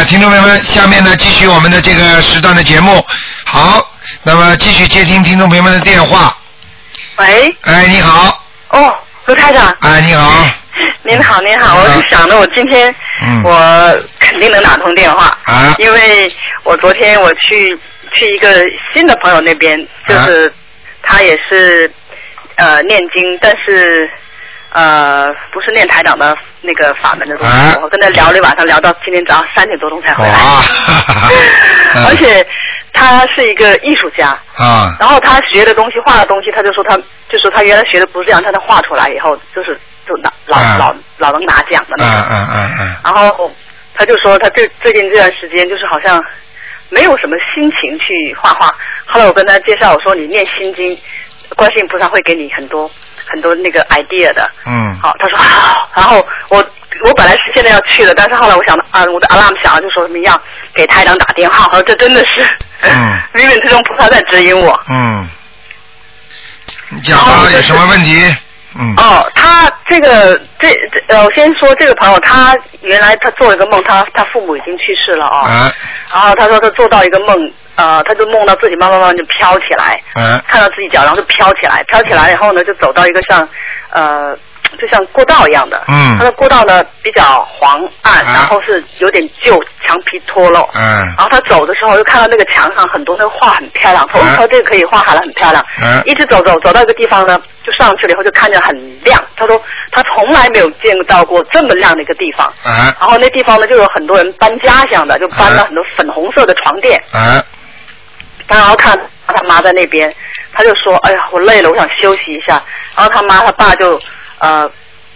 呃，听众朋友们，下面呢继续我们的这个时段的节目。好，那么继续接听听众朋友们的电话。喂，哎，你好，哦，卢台长，哎，你好，您好，您好，嗯我是想着我今天嗯。我肯定能打通电话，啊。因为我昨天我去去一个新的朋友那边，就是他也是呃念经，但是呃不是念台长的那个法门的东西，啊？我跟他聊了一晚上，聊到今天早上三点多钟才回来，哇，而且他是一个艺术家，啊，然后他学的东西、画的东西，他就说他就说他原来学的不是这样，他能画出来以后就是就拿老、啊。老老能拿奖的嗯那种。嗯嗯嗯，然后他就说他最最近这段时间就是好像没有什么心情去画画。后来我跟他介绍，我说你念心经，观世音菩萨会给你很多很多那个 idea 的。嗯，好，他说好，然后我我本来是现在要去的，但是后来我想到啊，我的 alarm 响了，就说什么要给台长打电话，我说这真的是，嗯。冥冥之中菩萨在指引我。嗯，你讲吧，有什么问题？嗯，哦，他这个这这呃，我先说这个朋友，他原来他做了一个梦，他他父母已经去世了哦，啊。然后他说他做到一个梦，呃，他就梦到自己慢慢慢慢就飘起来，嗯。看到自己脚，然后就飘起来，飘起来以后呢，就走到一个像呃，就像过道一样的，嗯。他的过道呢比较黄暗，啊然后是有点旧，墙皮脱落，嗯。然后他走的时候就看到那个墙上很多那个画很漂亮，头啊头这个可以画好了很漂亮，嗯。一直走走走到一个地方呢，就上去了以后就看见很亮，他说他从来没有见到过这么亮的一个地方，嗯。然后那地方呢就有很多人搬家乡的，就搬了很多粉红色的床垫，啊他然后看他妈在那边，他就说：“哎呀，我累了，我想休息一下。”然后他妈他爸就呃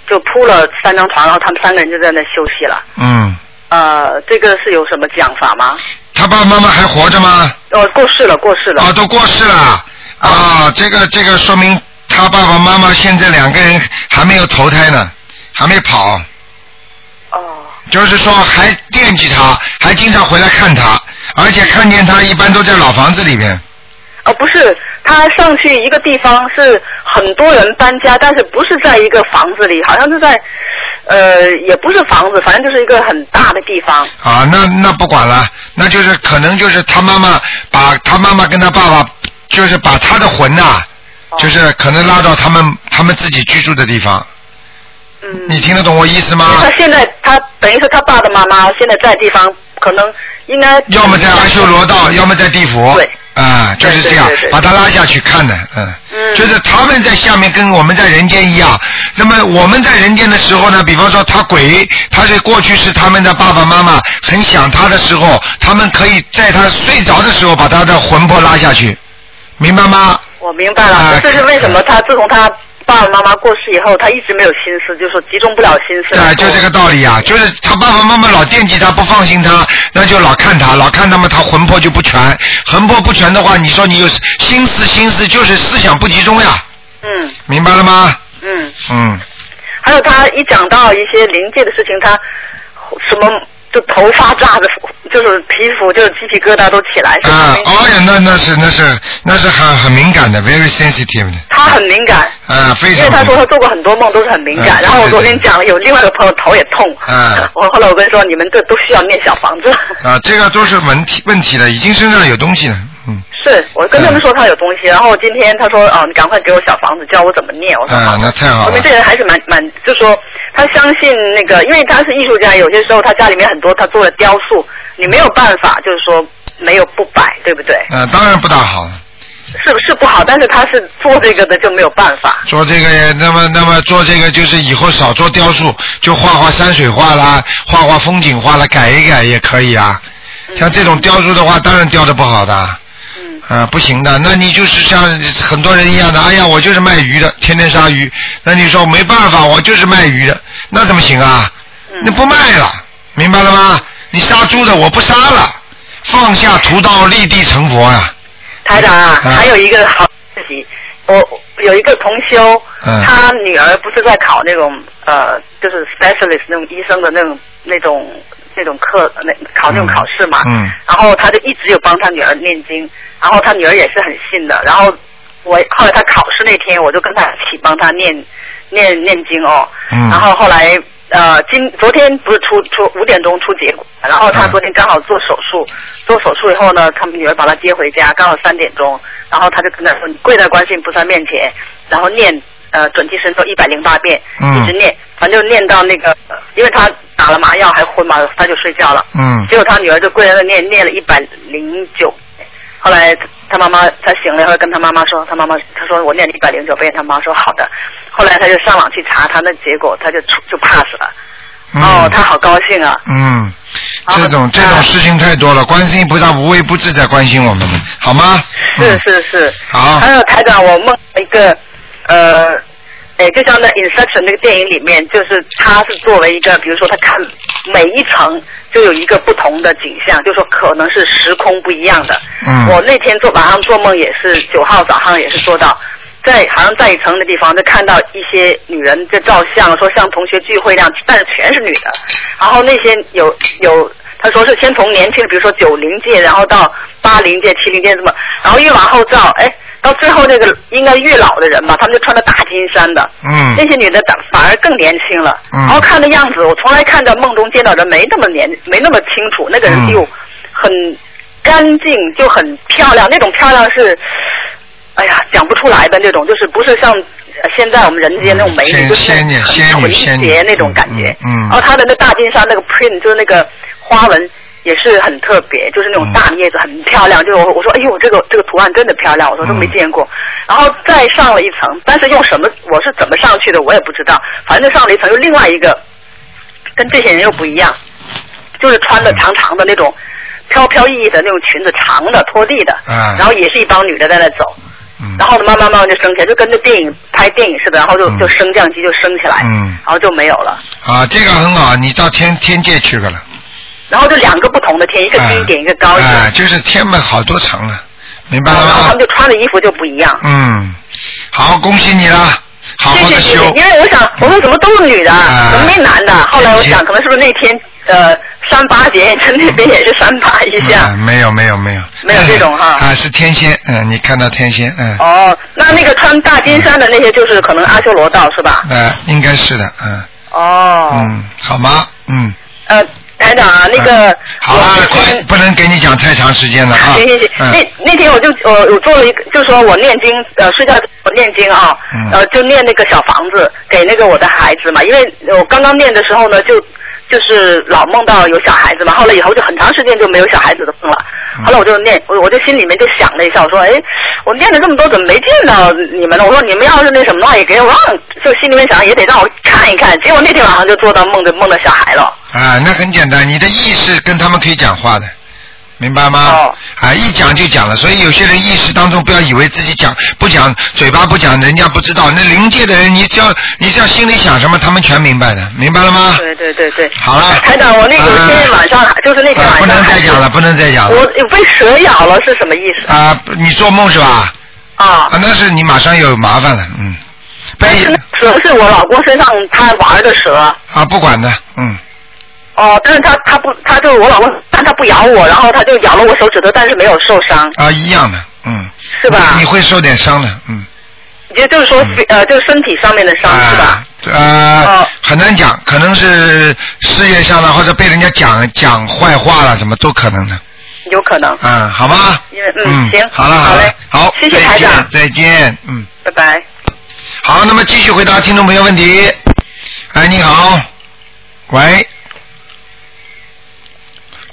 就铺了三张床，然后他们三个人就在那休息了。嗯，呃，这个是有什么讲法吗？他爸爸妈妈还活着吗？哦，过世了，过世了。啊，都过世了啊，这个这个说明他爸爸妈妈现在两个人还没有投胎呢，还没跑，哦就是说还惦记他，还经常回来看他，而且看见他一般都在老房子里边。哦，不是，他上去一个地方是很多人搬家，但是不是在一个房子里，好像是在呃也不是房子，反正就是一个很大的地方。啊，那那不管了，那就是可能就是他妈妈把他妈妈跟他爸爸，就是把他的魂呐、哦就是可能拉到他们他们自己居住的地方。嗯。你听得懂我意思吗？他现在他等于是他爸爸妈妈现在在地方，可能应该要么在阿修罗道，要么在地府。对。啊，就是这样对对对，对把他拉下去看的，嗯。嗯就是他们在下面跟我们在人间一样。那么我们在人间的时候呢，比方说他鬼，他是过去是他们的爸爸妈妈很想他的时候，他们可以在他睡着的时候把他的魂魄拉下去，明白吗？我明白了，啊这是为什么他自从他爸爸妈妈过世以后，他一直没有心思，就是说集中不了心思。啊，就这个道理啊，就是他爸爸妈妈老惦记他，不放心他，那就老看他，老看他们，他魂魄就不全，魂魄不全的话，你说你有心思，心思就是思想不集中呀，嗯。明白了吗？嗯，嗯，还有他一讲到一些灵界的事情，他什么就头发炸的，就是皮肤就是鸡皮疙瘩都起来，是啊，哦呀，那那是那是那是很很敏感的，very sensitive 的，他很敏感，啊，非常因为他。说他做过很多梦都是很敏感。嗯然后我昨天讲了，有另外一个朋友头也痛，啊 我后来我跟他说你们这都需要念小房子。啊，这个都是问题问题了，已经身上有东西了，嗯，是我跟他们说他有东西，然后今天他说哦，你赶快给我小房子，教我怎么念。我说好啊，那太好了说明这，人还是蛮蛮，就说他相信那个，因为他是艺术家，有些时候他家里面很多他做的雕塑，你没有办法，就是说没有不摆，对不对？啊，当然不大好。是不是不好？但是他是做这个的就没有办法。做这个，那么那么做这个就是以后少做雕塑，就画画山水画啦，画画风景画啦，改一改也可以啊。像这种雕塑的话，当然雕的不好的，嗯啊，不行的。那你就是像很多人一样的，哎呀，我就是卖鱼的，天天杀鱼。那你说没办法，我就是卖鱼的，那怎么行啊？嗯那不卖了，明白了吗？你杀猪的我不杀了，放下屠刀立地成佛呀、台长还有一个好自己，我有一个同修，嗯他女儿不是在考那种呃，就是 specialist 那种医生的那种那种那种课，那考那种考试嘛。嗯然后他就一直有帮他女儿念经，然后他女儿也是很信的。然后我后来他考试那天，我就跟他一起帮他念念念经哦。嗯然后后来呃，今昨天不是出出五点钟出结果，然后他嗯昨天刚好做手术，做手术以后呢，他们女儿把他接回家，刚好三点钟，然后他就跟他说：“你跪在观世音菩萨面前，然后念呃准提神咒一百零八遍，嗯一直念，反正就念到那个，呃因为他打了麻药还昏嘛，他就睡觉了。嗯结果他女儿就跪在那念，念了一百零九。后来他妈妈他醒了以后跟他妈妈说，他妈妈他说我念了一百零九遍，他妈说好的。后来他就上网去查他那结果，他就出就 pass 了。嗯哦，他好高兴啊！嗯，这种这种事情太多了，观世音菩萨无微不至在关心我们，好吗？是嗯是是。好还有台长，我梦了一个呃，哎，就像那《Inception》那个电影里面，就是他是作为一个，比如说他看每一层就有一个不同的景象，就说可能是时空不一样的。嗯我那天做晚上做梦也是九号早上也是做到。在好像在一层的地方，就看到一些女人在照相，说像同学聚会那样，但是全是女的。然后那些有有，他说是先从年轻的，比如说九零届，然后到八零届、七零届这么，然后越往后照，哎，到最后那个应该越老的人吧，他们就穿着大金衫的，嗯那些女的反反而更年轻了。嗯然后看的样子，我从来看到梦中见到人没那么年，没那么清楚，那个人嗯就很干净，就很漂亮，那种漂亮是。哎呀，讲不出来的那种，就是不是像呃现在我们人间那种美女，就是很纯洁那种感觉。嗯然后她的那大金衫那个 print 就是那个花纹也是很特别，就是那种大叶子很漂亮。就是我我说哎呦这个这个图案真的漂亮，我说都没嗯见过。然后再上了一层，但是用什么我是怎么上去的我也不知道，反正就上了一层，又另外一个跟这些人又不一样，就是穿的长长的那种飘飘逸逸的那种裙子，长的拖地的，嗯然后也是一帮女的在那走。嗯然后呢，慢慢慢慢就升起来，就跟那电影拍电影似的，然后就嗯就升降机就升起来，嗯然后就没有了。啊，这个很好，你到天天界去个了，然后就两个不同的天，一个低一点，一个高一点。哎，就是天嘛好多层了，明白了吗然后他们？就穿的衣服就不一样。嗯，好，恭喜你了，好好的谢谢谢谢，，因为我想，我说怎么都是女的，啊怎么没男的？后来我想，可能是不是那天呃三八节，在那边也是三八一下。嗯没有没有没有，没有这种哈啊，是天仙，嗯，你看到天仙，嗯，哦，那那个穿大金衫的那些，就是可能阿修罗道是吧？呃，应该是的，嗯哦。嗯，好吗？嗯，呃，台长啊，那个嗯。好了我，快，不能给你讲太长时间了啊，行行行，嗯。那那天我就我我做了一个，就说我念经呃睡觉我念经啊，嗯。呃就念那个小房子给那个我的孩子嘛，因为我刚刚念的时候呢就。就是老梦到有小孩子嘛，后来以后就很长时间就没有小孩子的梦了。嗯后来我就念，我我就心里面就想了一下，我说，哎，我念了这么多，怎么没见到你们呢？我说你们要是那什么的话，也给我让，就心里面想也得让我看一看。结果那天晚上就做到梦的梦到小孩了。啊，那很简单，你的意识跟他们可以讲话的，明白吗？哦啊，一讲就讲了，所以有些人意识当中不要以为自己讲不讲，嘴巴不讲，人家不知道。那灵界的人，你只要你只要心里想什么，他们全明白的，明白了吗？对对对对。好了台长，我那个啊今天晚上还就是那天晚上还是能再讲了，不能再讲了。我被蛇咬了是什么意思？啊，你做梦是吧？啊啊，，那是你马上有麻烦了，嗯。被蛇是我老公身上他玩的蛇。啊，不管的，嗯。哦，但是他他不，他就我老公，但他不咬我，然后他就咬了我手指头，但是没有受伤，啊，一样的，嗯。是吧你你会受点伤的，嗯。也就是说嗯，呃，就是身体上面的伤是吧啊？？呃，哦很难讲，可能是事业上的，或者被人家讲讲坏话了，什么都可能的。有可能。嗯，好吧。因为嗯行好了了好嘞，好，谢谢台长再见，嗯。拜拜。好，那么继续回答听众朋友问题。哎，你好，喂，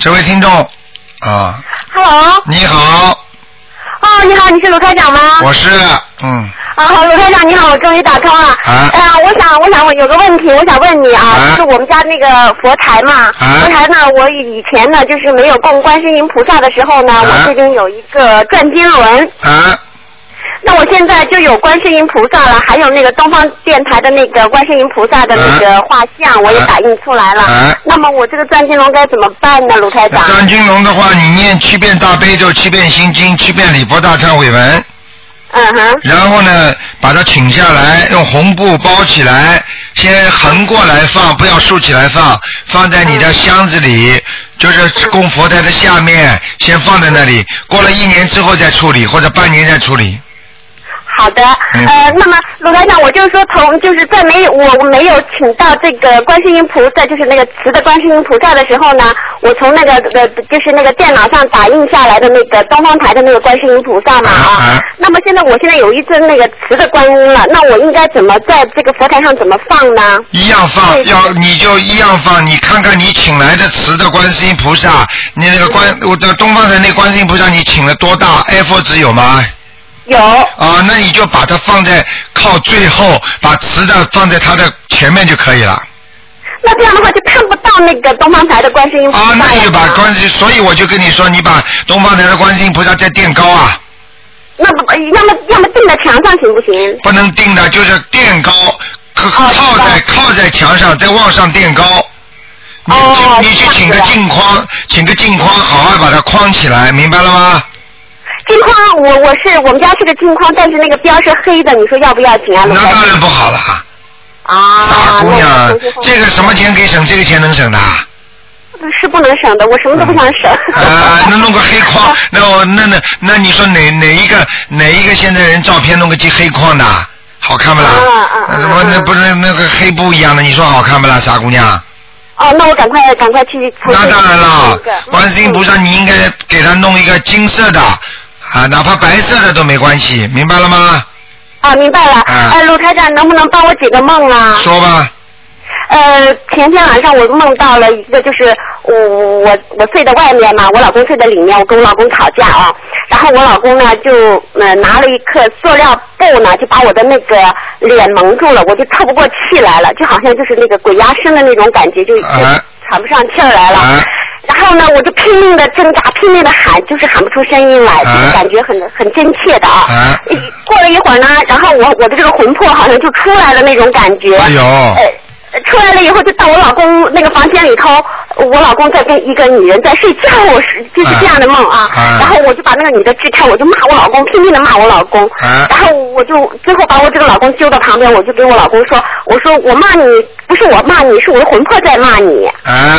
这位听众啊，Hello，你好，哦，你好，你是卢开长吗？我是，嗯，啊，好，卢开长你好，我终于打通了。啊。哎呀，我想，我想我有个问题，我想问你啊，啊。就是我们家那个佛台嘛，啊。佛台呢，我以前呢就是没有供观世音菩萨的时候呢，啊。我这边有一个转经轮，啊，那我现在就有观世音菩萨了，还有那个东方电台的那个观世音菩萨的那个画像，我也打印出来了。啊那么我这个转经龙该怎么办呢，卢台长？张金龙的话，你念七遍大悲咒，七遍心经，七遍礼佛大忏悔文。嗯哼，然后呢，把它请下来，用红布包起来，先横过来放，不要竖起来放，放在你的箱子里，就是供佛台的下面，先放在那里。过了一年之后再处理，或者半年再处理。好的，嗯呃，那么鲁台长，我就是说从就是在没有我没有请到这个观世音菩萨，就是那个瓷的观世音菩萨的时候呢，我从那个呃就是那个电脑上打印下来的那个东方台的那个观世音菩萨嘛啊啊啊。那么现在我现在有一尊那个瓷的观音了，那我应该怎么在这个佛台上怎么放呢？一样放，要你就一样放。你看看你请来的瓷的观世音菩萨，你那个观我的东方台那观世音菩萨，你请了多大？A4 纸有吗？有啊，那你就把它放在靠最后，把磁的放在它的前面就可以了。那这样的话就看不到那个东方台的观世音菩萨啊，那你就把观世，所以我就跟你说，你把东方台的观世音菩萨再垫高啊，那不要么要么钉在墙上行不行？不能定的，就是垫高，靠哦靠在靠在墙上，再往上垫高。你哦你去请个镜框，请个镜框，好好把它框起来，明白了吗？镜框，我我是我们家是个镜框，但是那个边是黑的，你说要不要紧啊？那当然不好了，啊，大姑娘这个什么钱可以省，这个钱能省的。是不能省的，我什么都不想省。啊，那弄个黑框，那我那那那你说哪哪一个哪一个现在人照片弄个黑框的，好看不啦？啊啊啊那不是那个黑布一样的，你说好看不啦，傻姑娘？哦，那我赶快赶快去。那当然了那个，观世音菩萨你应该给他弄一个金色的，啊，哪怕白色的都没关系，明白了吗？啊，明白了。啊呃，卢台长，能不能帮我解个梦啊？说吧，呃，前天晚上我梦到了一个，就是我我我睡在外面嘛，我老公睡在里面，我跟我老公吵架啊，然后我老公呢就呃拿了一颗塑料布呢，就把我的那个脸蒙住了，我就透不过气来了，就好像就是那个鬼压身的那种感觉，就就啊喘不上气儿来了。啊然后呢，我就拼命的挣扎，拼命的喊，就是喊不出声音来，啊就是感觉很很真切的啊。啊过了一会儿呢，然后我我的这个魂魄好像就出来了那种感觉。哎呦呃，出来了以后就到我老公那个房间里头，我老公在跟一个女人在睡觉，我是就是这样的梦啊。啊然后我就把那个女的支开，我就骂我老公，拼命的骂我老公。啊然后我就最后把我这个老公揪到旁边，我就跟我老公说，我说我骂你不是我骂你，是我的魂魄在骂你。啊，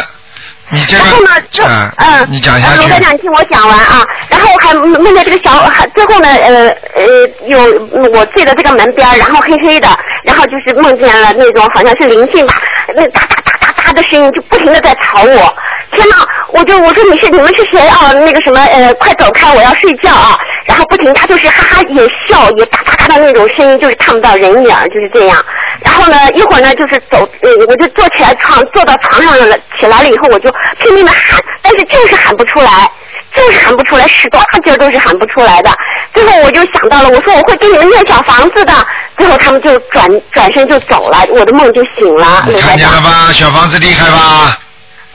你这个然后呢，就啊，嗯，你讲一下呃罗台去，长，听我讲完啊。然后还梦见这个小，还最后呢，呃呃，有我睡的这个门边，然后黑黑的，然后就是梦见了那种好像是灵性吧，那哒哒哒哒哒的声音就不停的在吵我。天呐，我就我说你是你们是谁啊？那个什么呃，快走开，我要睡觉啊！然后不停，他就是哈哈也笑也哒哒哒的那种声音，就是看不到人影，就是这样。然后呢，一会儿呢就是走，呃，我就坐起来床，坐到床上了，起来了以后我就拼命的喊，但是就是喊不出来，就是喊不出来，使多大劲儿都是喊不出来的。最后我就想到了，我说我会给你们念小房子的。最后他们就转转身就走了，我的梦就醒了。你看见了吧？小房子厉害吧？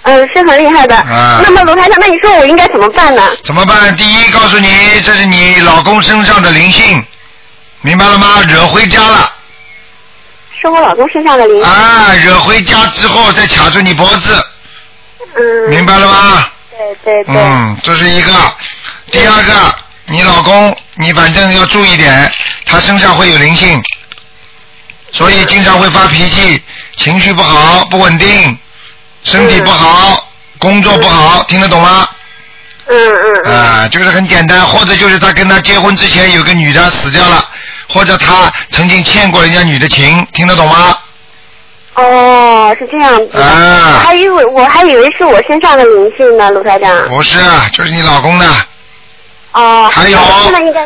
嗯，是很厉害的。啊那么卢台长，那你说我应该怎么办呢？怎么办？第一，告诉你，这是你老公身上的灵性，明白了吗？惹回家了。是我老公身上的灵性。啊，惹回家之后再卡住你脖子，嗯。明白了吗？对对对。嗯，这是一个。第二个，你老公，你反正要注意点，他身上会有灵性，所以经常会发脾气，情绪不好，不稳定，身体不好，工作不好，听得懂吗？嗯嗯嗯。啊，就是很简单，或者就是他跟他结婚之前有个女的死掉了，或者他曾经欠过人家女的情，听得懂吗？哦，是这样子。啊我还以为我还以为是我身上的灵性呢，卢台长。不是，就是你老公的。哦。还有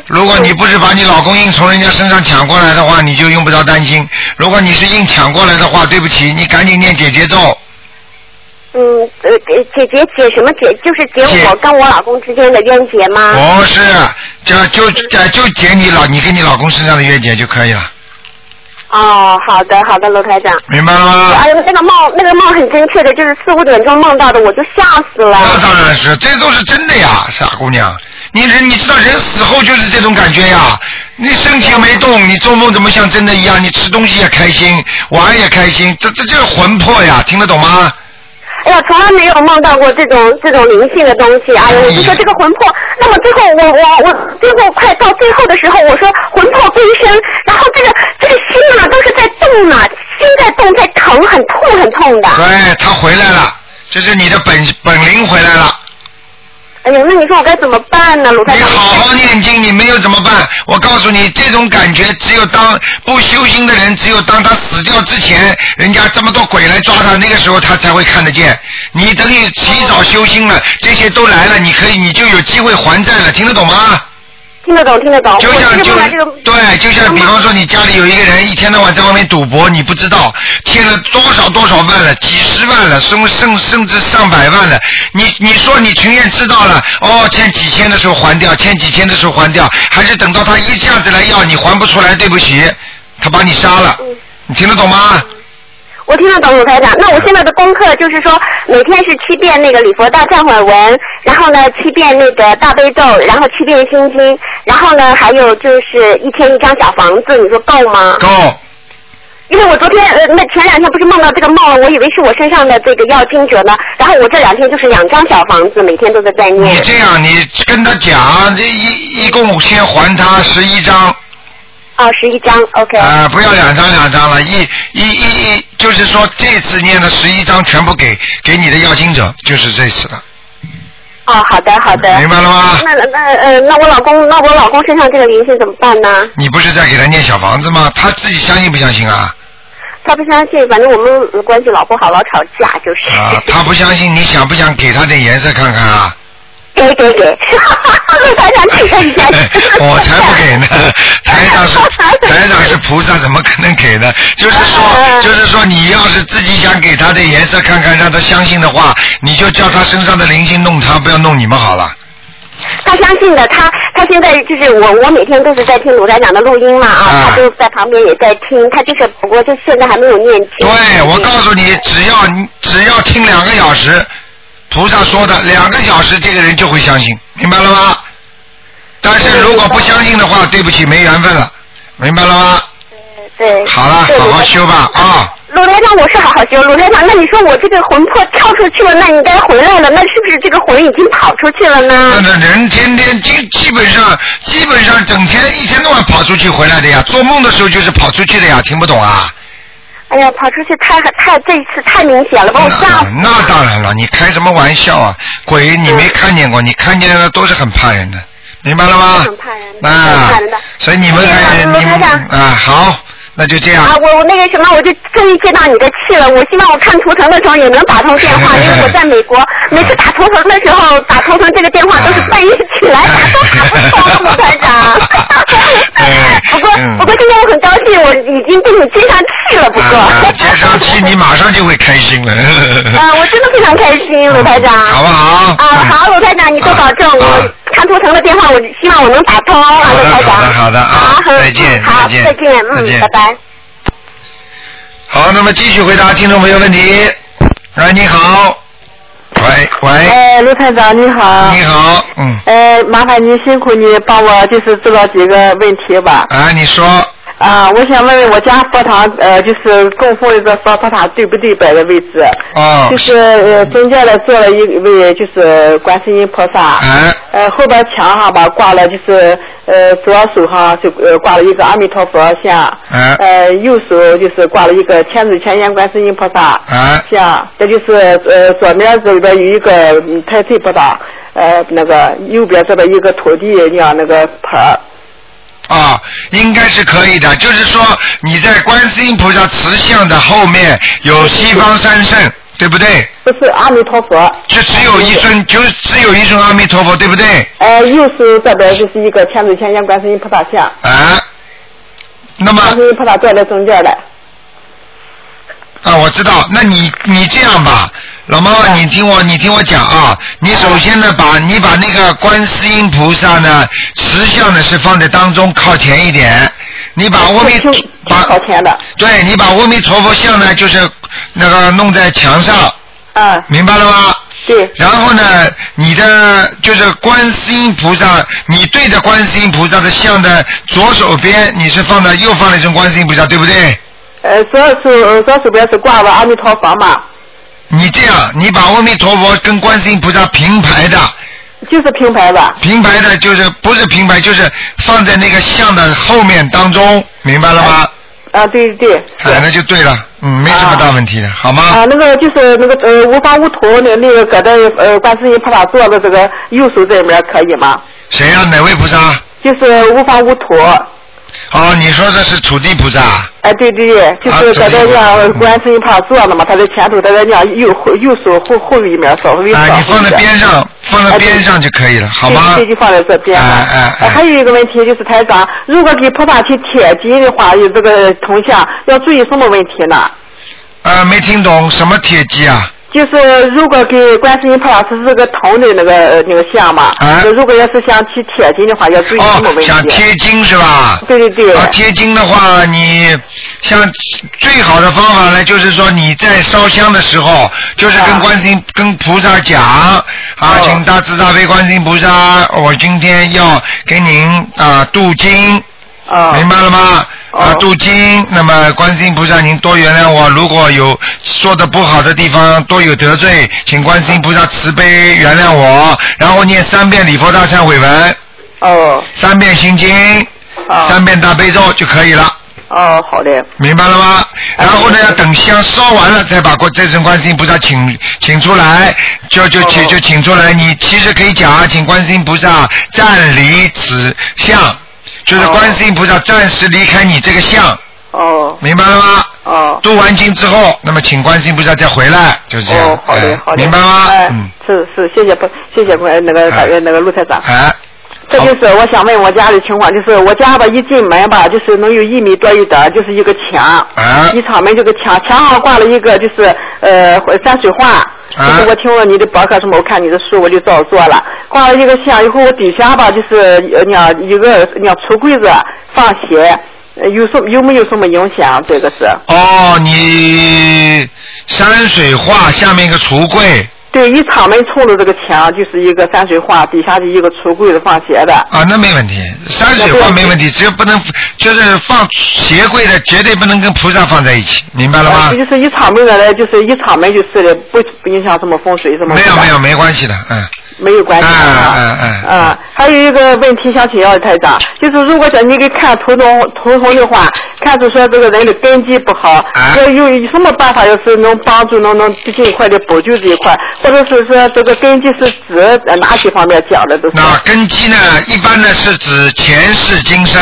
如果你不是把你老公硬从人家身上抢过来的话，你就用不着担心；如果你是硬抢过来的话，对不起，你赶紧念姐姐咒。嗯呃解解解什么解？就是解解我跟我老公之间的冤结吗？不是，就就就就解你老你跟你老公身上的冤结就可以了，哦，好的好的，罗台长。明白了吗？哎呀，那个梦那个梦很精确的，就是四五点钟梦到的，我就吓死了。那当然是，这都是真的呀，傻姑娘。你人你知道人死后就是这种感觉呀，你身体没动，你做梦怎么像真的一样？你吃东西也开心，玩也开心，这这就是魂魄呀，听得懂吗？哎呀，从来没有梦到过这种这种灵性的东西。哎呀，我就说这个魂魄，那么最后我我我最后快到最后的时候，我说魂魄归身，然后这个这个心啊都是在动呢，心在动在疼，很痛很痛的。对，他回来了，这是你的本本灵回来了。哎哎呀，那你说我该怎么办呢，卢太长？你好好念经，你没有怎么办？我告诉你，这种感觉只有当不修心的人，只有当他死掉之前，人家这么多鬼来抓他，那个时候他才会看得见。你等于提早修心了，这些都来了，你可以，你就有机会还债了，听得懂吗？听得懂，听得懂。就像就对，就像比方说你家里有一个人一天到晚在外面赌博，你不知道欠了多少多少万了，几十万了，甚甚甚至上百万了。你你说你情愿知道了，哦，欠几千的时候还掉，欠几千的时候还掉，还是等到他一下子来要你还不出来，对不起，他把你杀了，嗯你听得懂吗？我听得懂鲁台长。那我现在的功课就是说，每天是七遍那个礼佛大忏悔文，然后呢七遍那个大悲咒，然后七遍心经，然后呢还有就是一天一张小房子，你说够吗？够，因为我昨天呃，那前两天不是梦到这个梦，我以为是我身上的这个要经者呢，然后我这两天就是两张小房子，每天都在在念你。这样你跟他讲，这一一共先还他十一张。哦，十一张，OK。啊、不要两张两张了，一一一一，就是说这次念的十一张全部给给你的要经者，就是这次的，哦，好的好的。明白了吗？那那呃，那我老公，那我老公身上这个灵性怎么办呢？你不是在给他念小房子吗？他自己相信不相信啊？他不相信，反正我们呃关系老不好，老吵架，就是。啊，他不相信，你想不想给他点颜色看看啊？给给给，陆台长请看一下。我才不给呢！台长是 台长是菩萨，怎么可能给呢？就是说，就是说，你要是自己想给他的颜色看看，让他相信的话，你就叫他身上的灵性弄他，不要弄你们好了。他相信的，他他现在就是我，我每天都是在听鲁台长的录音嘛啊，啊他都在旁边也在听，他就是不过就现在还没有念经。对，我告诉你，只要只要听两个小时，菩萨说的两个小时，这个人就会相信，明白了吗？但是如果不相信的话，对不起，没缘分了，明白了吗？对。好了，好好修吧啊！鲁台长，我是好好修。鲁台长，那你说我这个魂魄跳出去了，那应该回来了，那是不是这个魂已经跑出去了那呢？那人天天基基本上基本上整天一天到晚跑出去回来的呀，做梦的时候就是跑出去的呀，听不懂啊？哎呀，跑出去太太这一次太明显了，把我吓那死了。那当然了，你开什么玩笑啊？鬼你没看见过，你看见的都是很怕人的，明白了吗？很怕人的啊很怕人的，所以你们哎你们啊好，那就这样。啊，我我那个什么，我就终于接到你的气了。我希望我看图腾的时候也能打通电话，因为我在美国，每次打图腾的时候打图腾这个电话都是半夜起来打，都打不通，卢台长。不过嗯不过今天我很高兴，我已经被你接上气了。不过，啊，接上气你马上就会开心了。啊，我真的非常开心，鲁台长。好不好？啊，好，鲁台长，你多保重。啊我看图腾的电话，我希望我能打通啊，好的卢台长。好的好的啊再见再见再见，再见嗯，拜拜。好，那么继续回答听众朋友问题。哎，你好，喂喂，哎，卢台长你好。你好，嗯，哎，麻烦您辛苦你帮我就是知道几个问题吧。哎，你说，啊，我想问问我家佛堂呃，就是供奉一个佛佛塔对不对？摆的位置？哦。就是呃中间的坐了一位就是观世音菩萨。哎，呃，后边墙上吧挂了就是呃左手上就呃挂了一个阿弥陀佛像，哎。呃右手就是挂了一个千手千眼观世音菩萨哎像，这就是呃左面这边有一个嗯太岁菩萨，呃那个右边这边一个土地像那个牌儿。啊，应该是可以的。就是说你在观世音菩萨慈像的后面有西方三圣，对不对？不是阿弥陀佛，就只有一尊，就只有一尊阿弥陀佛，对不对？呃，右手这边就是一个千手千眼观世音菩萨像，啊，那么观世音菩萨坐在中间的。啊，我知道。那你你这样吧，老妈妈，你听我你听我讲啊。你首先呢，把你把那个观世音菩萨呢慈像呢是放在当中靠前一点，你把阿弥把靠前的。对你把阿弥陀佛像呢就是那个弄在墙上，啊，明白了吗？对。然后呢，你的就是观世音菩萨，你对着观世音菩萨的像的左手边，你是放的右放了一尊观世音菩萨，对不对？呃，左手左手边是挂了阿弥陀佛嘛，你这样，你把阿弥陀佛跟观世音菩萨平排的，就是平排的。平排的就是不是平排，就是放在那个像的后面当中，明白了吗？啊，对对对。哎，那就对了，嗯，没什么大问题的，好吗？啊，那个就是那个呃无方无图那那个搁在呃观世音菩萨坐的这个右手这面可以吗？谁呀、哪位菩萨？就是无方无图。哦，你说的是土地菩萨。哎，对对对，就是搁在让观世音菩萨坐着嘛，他在前头，他在让右后右手后后一面稍微啊，你放在边上，放在边上就可以了，好吗？对，对就放在这边上。哎哎哎还有一个问题就是台长，如果给菩萨去贴金的话，有这个铜像要注意什么问题呢？呃，没听懂什么铁机啊？就是如果给观世音菩萨是这个铜的那个呃那个像嘛，啊如果要是想去贴金的话，要注意什么问哦，题？想贴金是吧？对对对。啊，贴金的话，你像最好的方法呢，就是说你在烧香的时候，就是跟观世音、跟菩萨讲啊，哦请大慈大悲观世音菩萨，我今天要给您啊镀金，啊。明白了吗？啊镀，金，那么观世音菩萨，您多原谅我，如果有说的不好的地方，多有得罪，请观世音菩萨慈悲原谅我，然后念三遍礼佛大忏悔文，哦三遍心经，啊三遍大悲咒就可以了。哦，好的。明白了吗？哎然后呢，要等香烧完了，再把过这尊观世音菩萨请请出来，就就请哦就请出来。你其实可以讲啊，请观世音菩萨暂离此相，就是哦观世音菩萨暂时离开你这个相，哦明白了吗？哦。读完经之后，那么请观世音菩萨再回来，就是这样。哦，好的哎好的。明白吗？哎嗯，，是是，谢谢不，谢谢关那个大哎那个陆台长。哎，这就是我想问我家的情况，就是我家吧一进门吧，就是能有一米多一点，就是一个墙，啊一敞门这个墙，墙上挂了一个就是呃山水画，就是我听了你的博客什么，我看你的书我就照做了，挂了一个线，以后我底下吧就是呃两一个那样橱柜子放鞋，呃有什有没有什么影响？这个是。哦，你山水画下面一个橱柜对，一敞门冲着这个墙就是一个山水画，底下的一个橱柜子放鞋的。啊，那没问题，山水画没问题，只要不能就是放鞋柜的，绝对不能跟菩萨放在一起，明白了吗啊？就是一敞门的呢，就是一敞门就是的，不不影响什么风水什么。没有没有，没关系的，嗯。没有关系啊。嗯嗯嗯啊，还有一个问题想请教台长，就是如果说你给看图中图中的话，看出说这个人的根基不好，啊要有什么办法，要是能帮助能能尽快的补救这一块，或者是说这个根基是指呃哪些方面讲的都是？那根基呢，一般呢是指前世今生。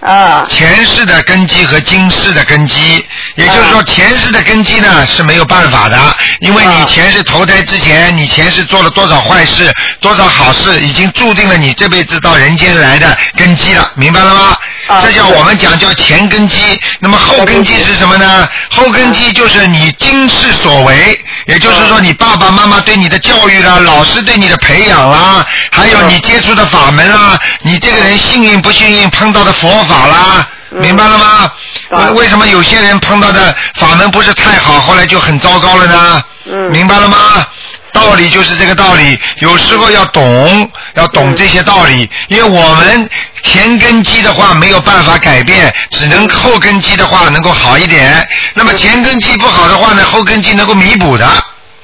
啊。前世的根基和今世的根基，也就是说前世的根基呢是没有办法的，因为你啊。前世投胎之前，你前世做了多少坏事，多少好事，已经注定了你这辈子到人间来的根基了，明白了吗？啊这叫我们讲叫前根基。那么后根基是什么呢？后根基就是你今世所为，也就是说你爸爸妈妈对你的教育啦，老师对你的培养啦，还有你接触的法门啦，你这个人幸运不幸运碰到的佛法啦。明白了吗？为嗯为什么有些人碰到的法门不是太好，后来就很糟糕了呢？嗯明白了吗？道理就是这个道理，有时候要懂，要懂这些道理，因为我们前根基的话没有办法改变，只能后根基的话能够好一点。那么前根基不好的话呢，后根基能够弥补的。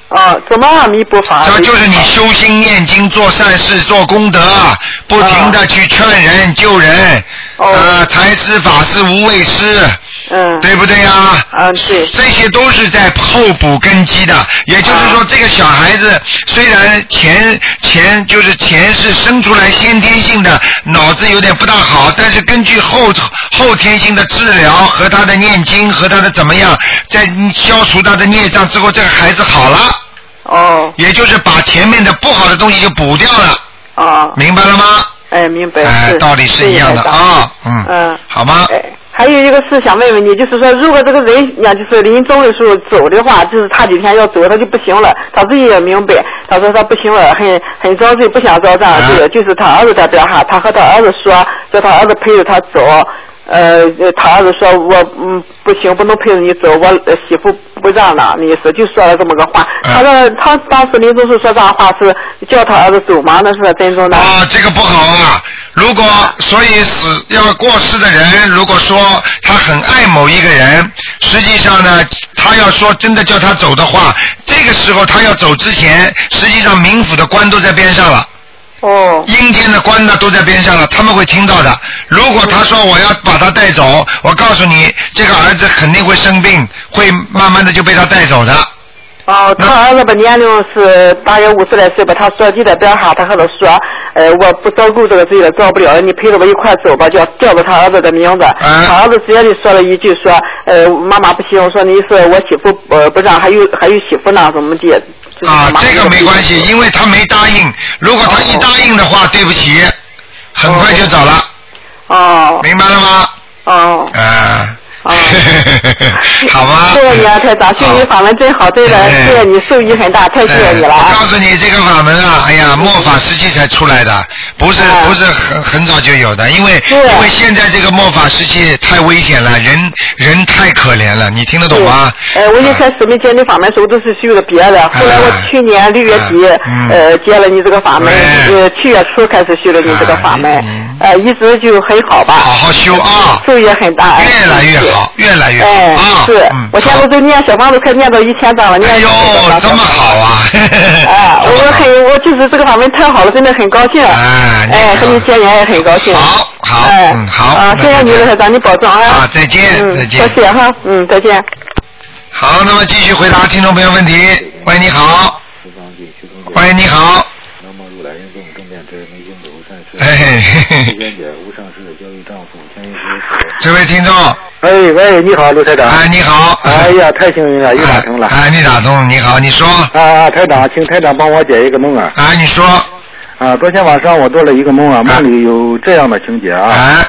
啊，怎么阿弥补法？这就是你修心念经、做善事、做功德，不停的去劝人、救人，哦。呃，财施、法施、无畏施，嗯，对不对呀？嗯对，这些都是在后补根基的，也就是说，这个小孩子虽然前前就是前世生出来先天性的脑子有点不大好，但是根据后后天性的治疗和他的念经和他的怎么样，在消除他的孽障之后，这个孩子好了，哦。也就是把前面的不好的东西就补掉了，哦，明白了吗？哎，明白，哎，道理是一样的。啊，嗯，嗯。好吗？哎，还有一个事想问问你，就是说，如果这个人呀，就是临终的时候走的话，就是他几天要走，他就不行了，他自己也明白，他说他不行了，很很遭罪，不想遭这样罪就是他儿子在边哈，他和他儿子说，叫他儿子陪着他走。呃，呃他儿子说我嗯不行，不能陪着你走，我呃媳妇不让了，那意思就说了这么个话。嗯他说他当时临终时说这样话是叫他儿子走吗？那是真正的。啊，这个不好啊！如果所以死要过世的人，如果说他很爱某一个人，实际上呢，他要说真的叫他走的话，这个时候他要走之前，实际上冥府的官都在边上了。哦。阴间的官呢都在边上了，他们会听到的。如果他说我要把他带走，我告诉你，这个儿子肯定会生病，会慢慢的就被他带走的。哦，他儿子吧年龄是大约五十来岁吧，他说就在边上，他和他说，呃，我不照顾这个罪了，照不了，你陪着我一块走吧，叫叫着他儿子的名字。他儿子直接就说了一句说，呃，妈妈不行，说你是我媳妇，呃，不让，还有还有媳妇呢，怎么的？啊，这个没关系，因为他没答应。如果他一答应的话，对不起，很快就走了。哦。明白了吗？哦。啊。哦，好吗。谢谢你啊，太长，修你法门真好，对的，谢谢你，受益很大，太谢谢你了啊！我告诉你，这个法门啊，哎呀，末法时期才出来的，不是不是很很早就有的，因为因为现在这个末法时期太危险了，人人太可怜了，你听得懂吗？呃，我一开始没接你法门时候都是修的别的，后来我去年六月底呃接了你这个法门，呃七月初开始修的你这个法门，呃一直就很好吧。好好修啊！受益很大。越来越好。越来越好哎，是，我现在都念小房子，快念到一千张了，念哎呦，这么好啊！哎，我很，我就是这个法门太好了，真的很高兴。哎，哎，和你结缘也很高兴。好，好，嗯，好。啊，谢谢你，刘台长，你保重啊！啊，再见，再见。多谢哈，嗯，再见。好，那么继续回答听众朋友问题。喂，你好。喂，你好。哎。这位听众，哎喂，你好，卢台长。哎，你好。哎呀，太幸运了，又打通了。哎，你打通，你好，你说。啊啊，台长，请台长帮我解一个梦啊。哎，你说。啊，昨天晚上我做了一个梦啊，梦里有这样的情节啊。哎。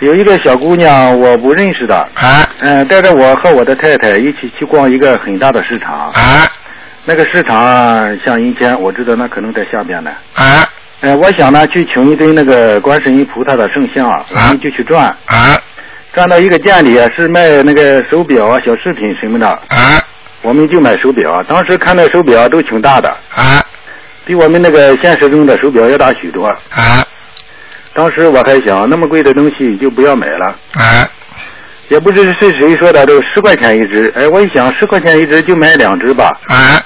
有一个小姑娘，我不认识的。哎。嗯，带着我和我的太太一起去逛一个很大的市场。哎。那个市场像阴天，我知道那可能在下边呢。哎。哎，我想呢，去请一堆那个观世音菩萨的圣像，我们就去转。啊。转到一个店里，是卖那个手表啊、小饰品什么的。啊。我们就买手表，当时看那手表都挺大的。啊。比我们那个现实中的手表要大许多。啊。当时我还想，那么贵的东西就不要买了。啊。也不知是谁说的，都十块钱一只。哎，我一想，十块钱一只就买两只吧。啊。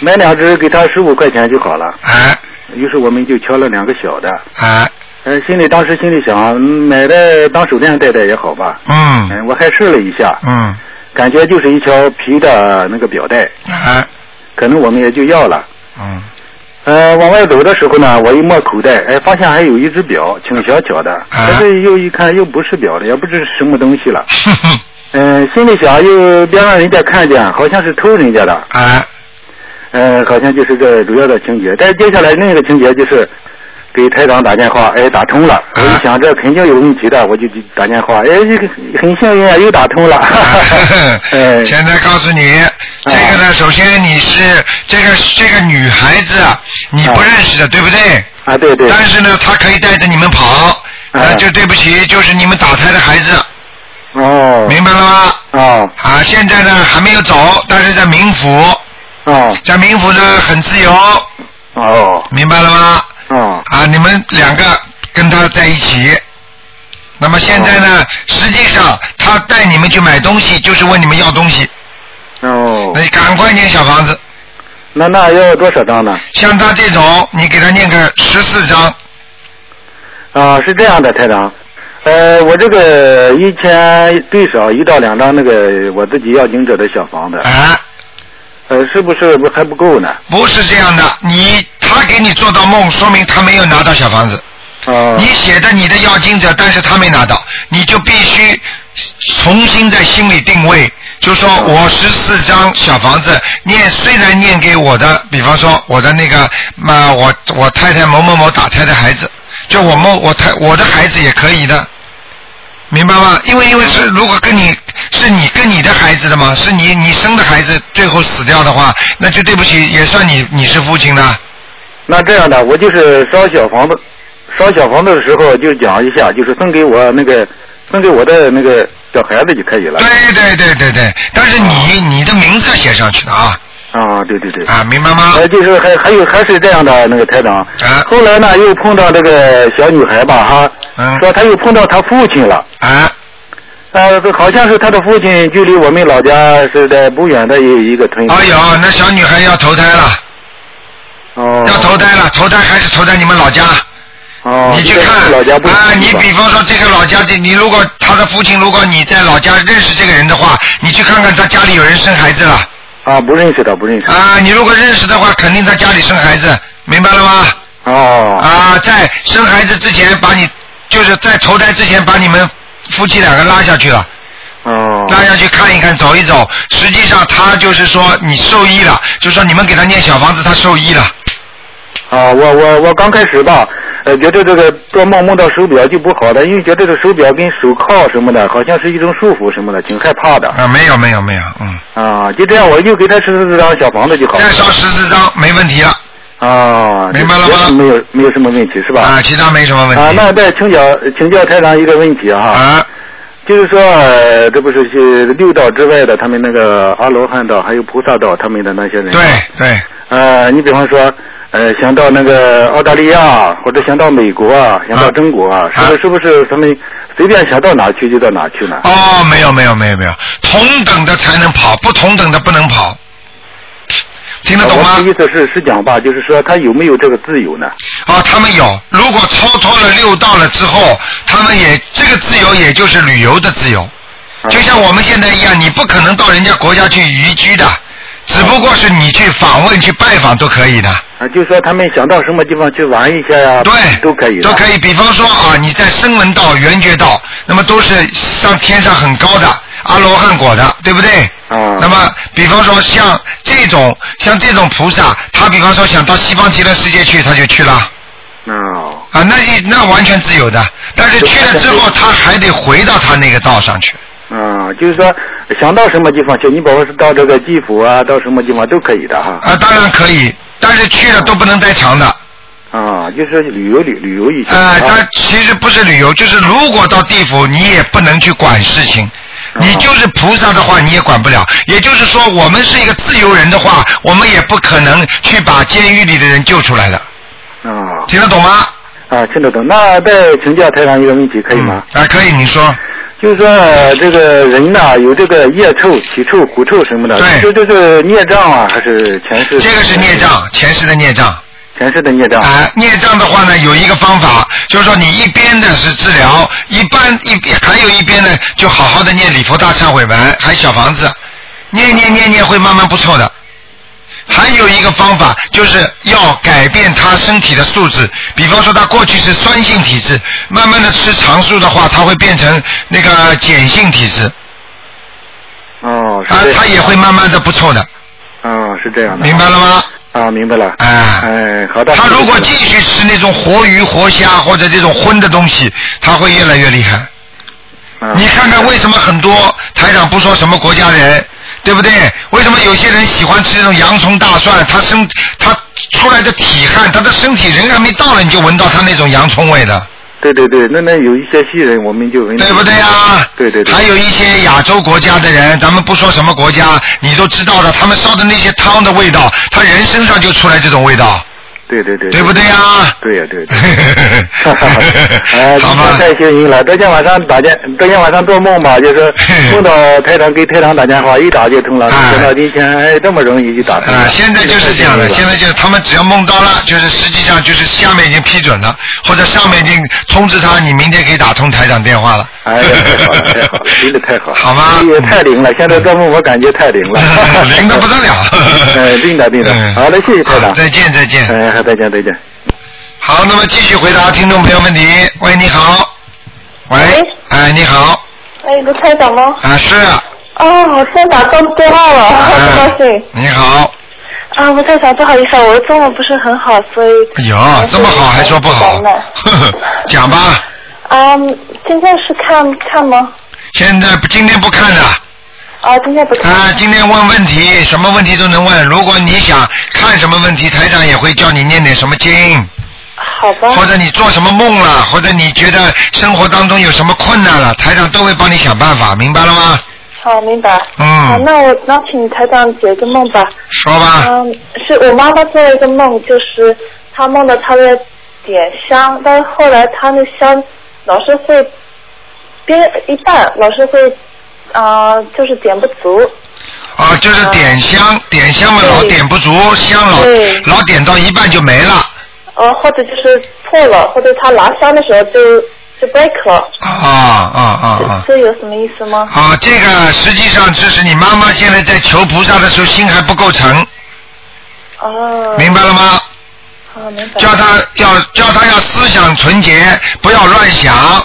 买两只给他十五块钱就好了。啊。于是我们就挑了两个小的。啊。呃，心里当时心里想，买的当手链戴戴也好吧。嗯。嗯，我还试了一下。嗯。感觉就是一条皮的那个表带。啊。可能我们也就要了。嗯。呃，往外走的时候呢，我一摸口袋，哎，发现还有一只表，挺小巧的。可是又一看又不是表了，也不知是什么东西了。嗯，心里想又别让人家看见，好像是偷人家的。啊。嗯，好像就是这主要的情节。但是接下来另一个情节就是给台长打电话，哎，打通了。我一想这肯定有问题的，我就打电话，哎，这个很幸运啊，又打通了。哎，现在告诉你，这个呢，首先你是这个这个女孩子，你不认识的，对不对？啊，对对。但是呢，她可以带着你们跑，那就对不起，就是你们打胎的孩子。哦。明白了吗？哦。啊，现在呢还没有走，但是在冥府。哦。在冥府呢很自由。哦。明白了吗？哦。啊，你们两个跟他在一起。那么现在呢，实际上他带你们去买东西，就是问你们要东西。哦。那你赶快念小房子。那那要多少张呢？像他这种，你给他念个十四张。啊，是这样的，台长。呃，我这个一天最少一到两张那个我自己要经者的小房子。啊。呃，是不是还不够呢？不是这样的，你他给你做到梦，说明他没有拿到小房子。哦。你写的你的要经者，但是他没拿到，你就必须重新在心里定位，就说我十四张小房子念，虽然念给我的，比方说我的那个嘛，我我太太某某某打胎的孩子，就我某我太我的孩子也可以的。明白吗？因为因为是如果跟你是你跟你的孩子的嘛，是你你生的孩子最后死掉的话，那就对不起，也算你你是父亲的。那这样的，我就是烧小房子，烧小房子的时候就讲一下，就是送给我那个送给我的那个小孩子就可以了。对对对对对，但是你你的名字写上去的啊。啊，对对对。啊，明白吗？呃，就是还还有还是这样的那个台长。啊。后来呢，又碰到这个小女孩吧，哈。嗯。说她又碰到她父亲了。啊。呃，好像是她的父亲，距离我们老家是在不远的一一个村。哎呦，那小女孩要投胎了。哦。要投胎了，投胎还是投在你们老家。哦。你去看老家不啊，你比方说这个老家，这你如果他的父亲，如果你在老家认识这个人的话，你去看看他家里有人生孩子了。啊，不认识的，不认识。啊，你如果认识的话，肯定在家里生孩子，明白了吗？哦。啊，在生孩子之前把你，就是在投胎之前把你们夫妻两个拉下去了。哦。拉下去看一看，走一走。实际上他就是说你受益了，就是说你们给他念小房子，他受益了。啊，我我我刚开始吧，呃，觉得这个做梦梦到手表就不好的，因为觉得这手表跟手铐什么的，好像是一种束缚什么的，挺害怕的。啊，没有没有没有，嗯。啊，就这样，我就给他十四张小房子就好了。再烧十四张，没问题了。啊，明白了吗？没有没有什么问题是吧？啊，其他没什么问题。啊，那再请教请教台长一个问题哈。啊。就是说，呃这不是是六道之外的，他们那个阿罗汉道还有菩萨道，他们的那些人。对对。呃，你比方说，呃，想到那个澳大利亚，或者想到美国啊，想到中国啊，是不是是不是他们随便想到哪去就到哪去呢？哦，没有没有没有没有，同等的才能跑，不同等的不能跑。听得懂吗？我的意思是是讲吧，就是说他有没有这个自由呢？啊，他们有。如果超脱了六道了之后，他们也这个自由也就是旅游的自由，就像我们现在一样，你不可能到人家国家去移居的，只不过是你去访问、去拜访都可以的。啊，就说他们想到什么地方去玩一下呀，对，都可以，都可以。比方说啊，你在声闻道、圆觉道，那么都是上天上很高的阿罗汉果的，对不对？啊。那么，比方说像这种像这种菩萨，他比方说想到西方极乐世界去，他就去了。哦。啊，那那完全自由的，但是去了之后，他还得回到他那个道上去。啊，就是说想到什么地方去，你包括是到这个地府啊，到什么地方都可以的哈。啊，当然可以，但是去了都不能待长的。啊，就是旅游旅旅游一下。啊，但其实不是旅游，就是如果到地府，你也不能去管事情。你就是菩萨的话，你也管不了。也就是说，我们是一个自由人的话，我们也不可能去把监狱里的人救出来的。啊。听得懂吗？啊，听得懂。那再请教台上一个问题，可以吗？啊，可以，你说。就是说，这个人呐，有这个腋臭、体臭、狐臭什么的，对，这就是孽障啊，还是前世？这个是孽障，前世的孽障。前世的孽障。啊，孽障的话呢，有一个方法，就是说你一边的是治疗，一般一边还有一边呢，就好好的念礼佛大忏悔文，还小房子，念念念念会慢慢不错的。还有一个方法，就是要改变他身体的素质。比方说，他过去是酸性体质，慢慢的吃长素的话，他会变成那个碱性体质。哦，啊，他也会慢慢的不错的。哦，是这样的。明白了吗？啊，明白了。哎。哎，好的。他如果继续吃那种活鱼、活虾或者这种荤的东西，他会越来越厉害。啊你看看为什么很多台长不说什么国家人，对不对？为什么有些人喜欢吃这种洋葱、大蒜？他身他出来的体汗，他的身体人还没到呢，你就闻到他那种洋葱味的。对对对，那那有一些西人，我们就闻。对不对呀？对对对。还有一些亚洲国家的人，咱们不说什么国家，你都知道的，他们烧的那些汤的味道，他人身上就出来这种味道。对对对。对不对呀？对呀对。哎，好吧。太幸运了！昨天晚上打电，昨天晚上做梦吧，就是梦到台长给台长打电话，一打就通了。没想到今天哎这么容易就打通了。啊，现在就是这样的，现在就是他们只要梦到了，就是实际上就是下面已经批准了，或者上面已经通知他，你明天可以打通台长电话了。哎呀，太好了，太好了，真的太好了。好吗？也太灵了，现在做梦我感觉太灵了。灵的不得了。哎，灵的灵的。好的，谢谢台长。再见再见。哎，再见再见。好，那么继续回答听众朋友问题。喂，你好。喂。哎，你好。哎，卢台长吗？啊，是。哦，我在打通电话了，好高兴。你好。啊，卢台长，不好意思，我的中文不是很好，所以。哎呦，这么好还说不好？呵呵，讲吧。嗯，今天是看看吗？现在不，今天不看了。啊，今天不看。啊，今天问问题，什么问题都能问。如果你想看什么问题，台长也会叫你念点什么经。好吧。或者你做什么梦了，或者你觉得生活当中有什么困难了，台长都会帮你想办法，明白了吗？好，明白。嗯。好，那我那请台长解个梦吧。说吧。嗯，是我妈妈做了一个梦，就是她梦到她在点香，但是后来她那香老是会憋一半，老是会啊、呃就是点不足。啊，就是点香，点香嘛老点不足，香老老点到一半就没了。呃，或者就是错了，或者他拿香的时候就就 break 了，啊啊啊啊！这有什么意思吗？啊，这个实际上就是你妈妈现在在求菩萨的时候心还不够诚，哦，明白了吗？啊，明白。叫他要叫他要思想纯洁，不要乱想。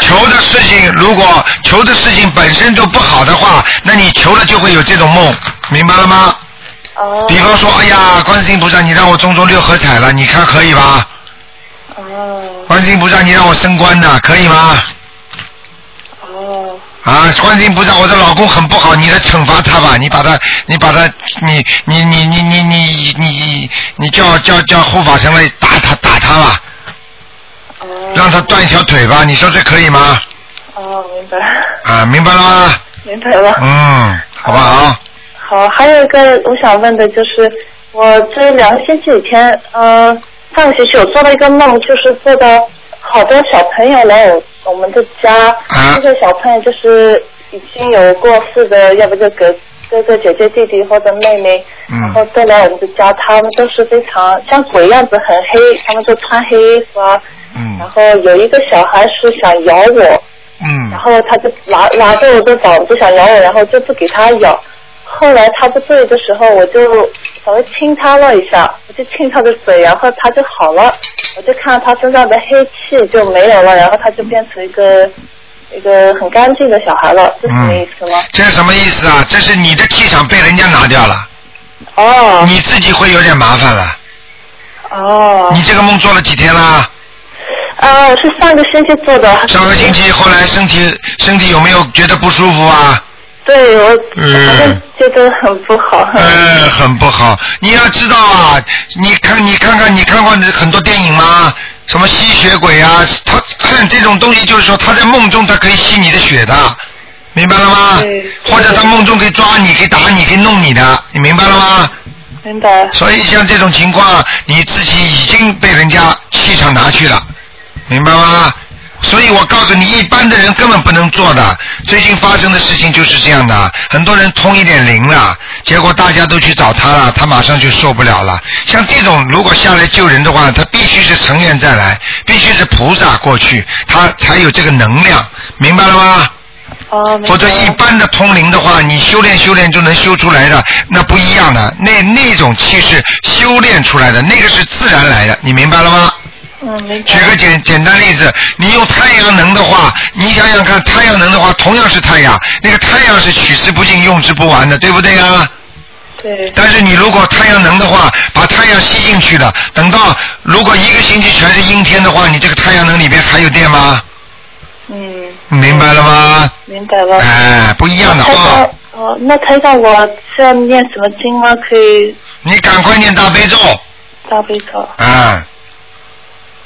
求的事情，如果求的事情本身都不好的话，那你求了就会有这种梦，明白了吗？哦。比方说，哎呀，观世音菩萨，你让我中中六合彩了，你看可以吧？哦。观世音菩萨，你让我升官的，可以吗？哦。啊，观世音菩萨，我的老公很不好，你来惩罚他吧，你把他，你把他，你你你你你你你你叫叫叫护法神来打他打他吧，让他断一条腿吧，你说这可以吗？哦，明白，啊，明白了吗？明白了。嗯，好不好？好，还有一个我想问的就是，我这两个星期以前，呃，上个星期我做了一个梦，就是做到好多小朋友来我我们的家，啊这些小朋友就是已经有过世的，要不就哥哥哥姐姐弟弟或者妹妹，嗯然后都来我们的家，他们都是非常像鬼样子，很黑，他们都穿黑衣服啊，嗯然后有一个小孩是想咬我，嗯然后他就拿拿着我的膀子想咬我，然后就不给他咬。后来他不对的时候，我就稍微亲他了一下，我就亲他的嘴，然后他就好了。我就看到他身上的黑气就没有了，然后他就变成一个一个很干净的小孩了，这什么意思吗？这是什么意思啊？这是你的气场被人家拿掉了，哦你自己会有点麻烦了。哦。你这个梦做了几天啦？啊，我是上个星期做的。上个星期后来身体身体有没有觉得不舒服啊？对我嗯反正觉得很不好。呃，很不好。你要知道啊，你看你看看你看过很多电影吗？什么吸血鬼啊，他看这种东西就是说他在梦中他可以吸你的血的，明白了吗？或者他梦中可以抓你，可以打你，可以弄你的，你明白了吗？明白。所以像这种情况，你自己已经被人家气场拿去了，明白吗？所以我告诉你，一般的人根本不能做的。最近发生的事情就是这样的，很多人通一点灵了，结果大家都去找他了，他马上就受不了了。像这种如果下来救人的话，他必须是成愿再来，必须是菩萨过去，他才有这个能量，明白了吗？哦，否则一般的通灵的话，你修炼修炼就能修出来的，那不一样的。那那种气是修炼出来的，那个是自然来的，你明白了吗？举个简简单例子，你用太阳能的话，你想想看，太阳能的话同样是太阳，那个太阳是取之不尽、用之不完的，对不对啊？对。但是你如果太阳能的话，把太阳吸进去了，等到如果一个星期全是阴天的话，你这个太阳能里边还有电吗？嗯。明白了吗？明白了。哎，不一样的台啊。哦，那台长，我需要念什么经吗？可以你赶快念大悲咒大悲咒。啊！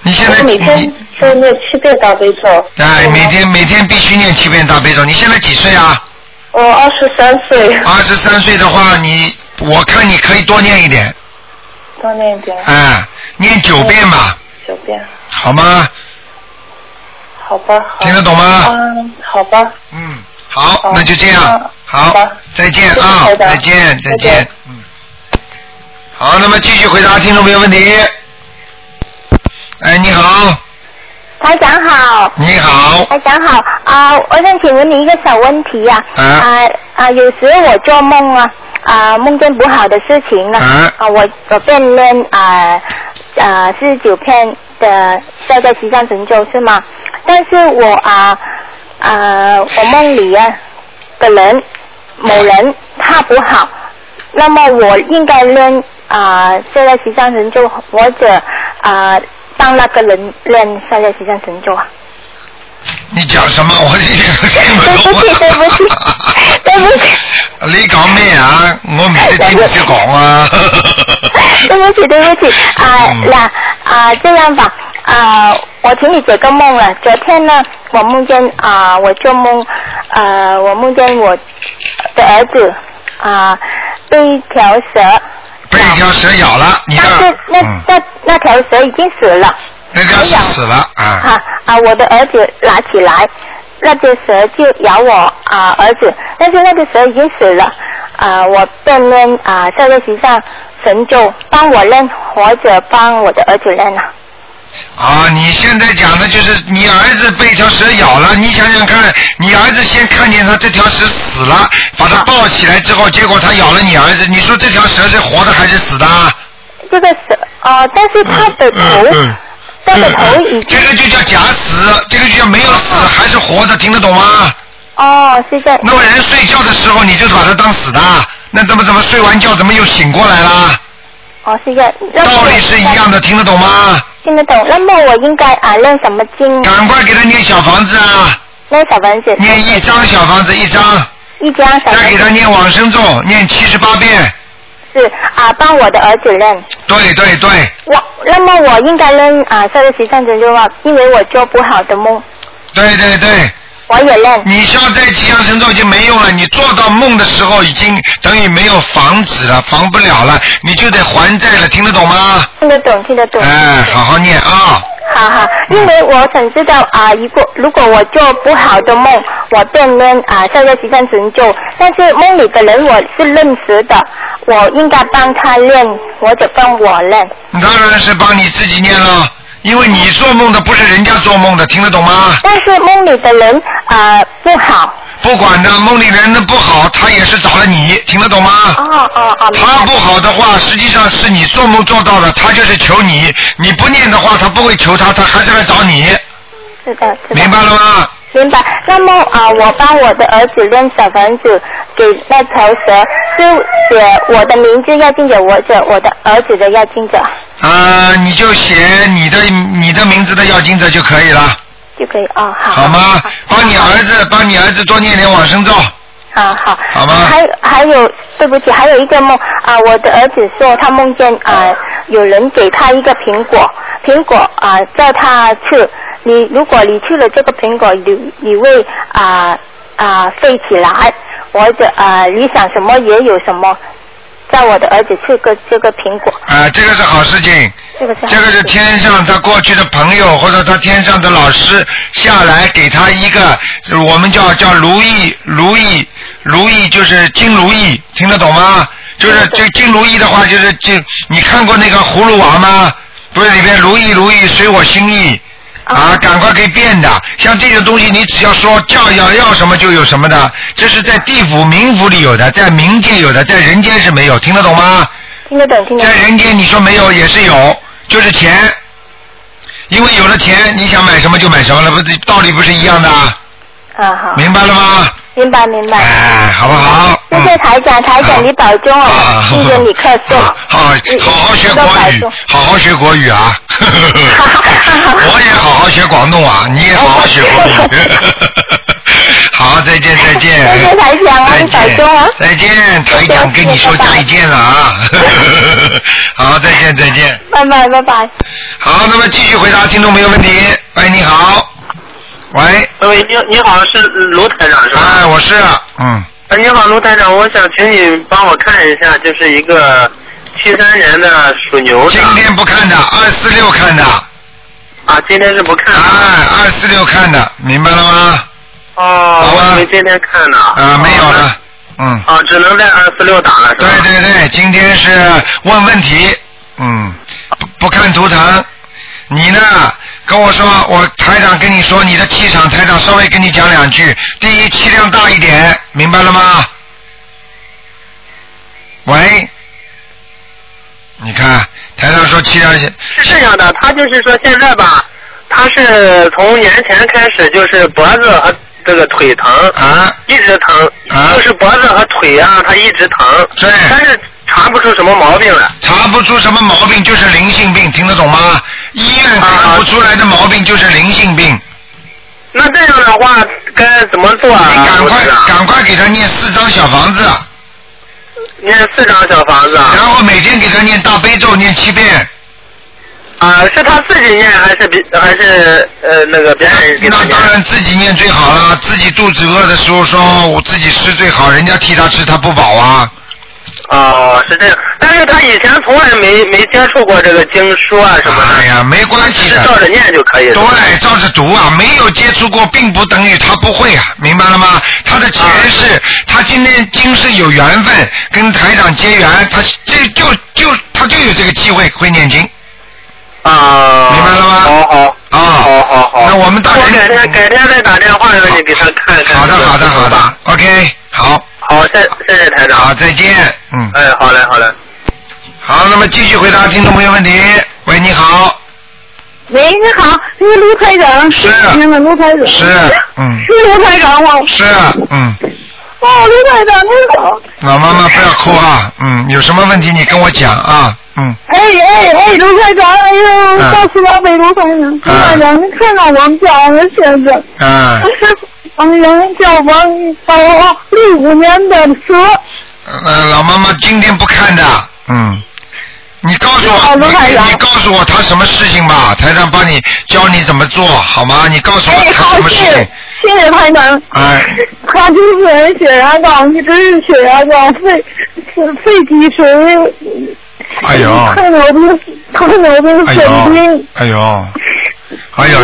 你现在我每天在念七遍大悲咒。哎，每天每天必须念七遍大悲咒。你现在几岁啊？我二十三岁。二十三岁的话，你我看你可以多念一点，多念一点。哎，念九遍吧，九遍。好吗？好吧。好听得懂吗嗯，好吧。嗯，好，那就这样，好，再见啊再见，再见，嗯。好，那么继续回答听众朋友问题。哎，你好，台长好。你好。台长好啊、我想请问你一个小问题呀、啊。啊啊，有时我做梦啊啊，梦见不好的事情啊啊，我我便念啊啊四十九片的在在西藏神咒是吗？但是我啊啊，我梦里啊的人某人他不好，那么我应该念啊消灾吉祥神咒或者啊帮那个人练消灾吉祥神咒啊？你讲什么？我。对不起，对不起，对不起。你講咩啊？我唔識聽唔識講啊。对不起，对不起啊，那啊这样吧啊，我请你解个梦了。昨天呢，我梦见啊，我做梦啊，我梦见我的儿子啊被一条蛇，被一条蛇咬了，你但看是那、那那条蛇已经死了。那条蛇死了啊。啊啊！我的儿子拿起来，那只蛇就咬我啊儿子，但是那个蛇已经死了啊，我便念啊这个实上神咒帮我认或者帮我的儿子认啊。啊，你现在讲的就是你儿子被一条蛇咬了，你想想看，你儿子先看见他这条蛇死了，把他抱起来之后，结果他咬了你儿子，你说这条蛇是活的还是死的？这个蛇啊，但是他的头，他的头已经这个就叫假死，这个就叫没有死，还是活的，听得懂吗？哦，谢谢。那么人睡觉的时候你就把他当死的，那怎么怎么睡完觉怎么又醒过来了？哦，谢谢。道理是一样的，听得懂吗？听得懂。那么我应该啊念什么经？赶快给他念小房子啊！念小房子。念一张小房子一张。一张小房子。再给他念往生咒，念七十八遍。是啊，帮我的儿子认。对对对。我那么我应该念啊这个实战针咒啊，因为我做不好的梦。对对对。我也认。你消灾吉祥神咒已经没用了，你做到梦的时候已经等于没有防止了，防不了了，你就得还债了，听得懂吗？听得懂，听得懂。哎，好好念啊。好好，因为我想知道啊，如果如果我做不好的梦，我便念啊这个吉祥神咒，但是梦里的人我是认识的，我应该帮他练，或者帮我练。当然是帮你自己念了。因为你做梦的不是人家做梦的，听得懂吗？但是梦里的人啊不好。不管的，梦里人的不好，他也是找了你，听得懂吗？哦哦哦。他不好的话，实际上是你做梦做到的，他就是求你。你不念的话，他不会求他，他还是来找你。是的，是的。明白了吗？明白。那么啊，我帮我的儿子扔小房子，给那条蛇，就写我的名字要进者，我者我的儿子的要进者。啊，你就写你的你的名字的要经者就可以了。就可以哦，好。好吗？帮你儿子，帮你儿子多念点往生咒。啊好。好吗？还还有，对不起，还有一个梦啊，我的儿子说他梦见啊，有人给他一个苹果，苹果啊叫他吃，你如果你吃了这个苹果，你你会啊啊飞起来，或者啊你想什么也有什么。叫我的儿子吃个这个苹果。啊，这个是好事情。这个是。这个是天上他过去的朋友或者他天上的老师下来给他一个，我们叫叫如意如意如意就是金如意，听得懂吗？就是这金如意的话就是金，你看过那个葫芦娃吗？不是里面如意如意随我心意。啊，赶快可以变的，像这种东西，你只要说叫要要什么就有什么的，这是在地府冥府里有的，在冥界有的，在人间是没有，听得懂吗？听得懂，听得懂。在人间你说没有也是有，就是钱，因为有了钱，你想买什么就买什么了，不道理不是一样的？啊好。明白了吗？明白明白。哎，好不好？谢谢台长，台长你保重啊，谢谢你客气。好，好好学国语，好好学国语啊。我也好好学广东话，你也好好学国语。好，再见再见。谢谢台长啊，你保重啊。再见，台长跟你说再见了啊。好，再见再见。拜拜拜拜。好，那么继续回答听众朋友问题。喂，你好。喂。喂，你你好，是卢台长是吧？哎，我是，嗯。哎，你好，卢台长，我想请你帮我看一下，就是一个七三年的属牛的。今天不看的，二四六看的。啊，今天是不看。哎，二四六看的，明白了吗？哦，我以为今天看的。啊，没有了，嗯。啊，只能在二四六打了，是吧？对对对，今天是问问题，嗯，不不看图腾，你呢？跟我说，我台长跟你说，你的气场，台长稍微跟你讲两句。第一，气量大一点，明白了吗？喂，你看，台长说气量是这样的，他就是说现在吧，他是从年前开始就是脖子和这个腿疼啊，一直疼，啊就是脖子和腿啊，他一直疼。对。但是。查不出什么毛病来，查不出什么毛病就是灵性病，听得懂吗？医院看不出来的毛病就是灵性病。那这样的话该怎么做啊？你赶快赶快给他念四张小房子。念四张小房子。然后每天给他念大悲咒，念七遍。啊，是他自己念还是别还是呃那个别人？那当然自己念最好了，自己肚子饿的时候说我自己吃最好，人家替他吃他不饱啊。哦，是这样，但是他以前从来没没接触过这个经书啊什么的。哎呀，没关系的，照着念就可以。对，照着读啊，没有接触过，并不等于他不会啊，明白了吗？他的前世，他今天今世有缘分跟台长结缘，他这就就他就有这个机会会念经。啊，明白了吗？好好啊，好好好。那我们到我改天改天再打电话让你给他看看。好的，好的，好的，OK，好。好，谢谢谢台长。好，再见。嗯。哎，好嘞，好嘞。好，那么继续回答听众朋友问题。喂，你好。喂，你好，是卢台长。是。那个卢台长。是，嗯。是卢台长吗？是，嗯。哦，卢台长，你好。老妈妈不要哭啊，嗯，有什么问题你跟我讲啊，嗯。哎哎哎，卢台长，哎呦，告诉我北卢台长，卢台长，你看看我们家的现在。嗯。哎呀，叫王宝六五年的蛇。呃，老妈妈今天不看的，嗯。你告诉我，你你告诉我他什么事情吧，台长帮你教你怎么做好吗？你告诉我他什么事情。谢谢台长。哎。他就是血压高，一直是血压高，肺是肺积水。哎呦。糖尿病，糖尿病生病。哎呦。哎呦，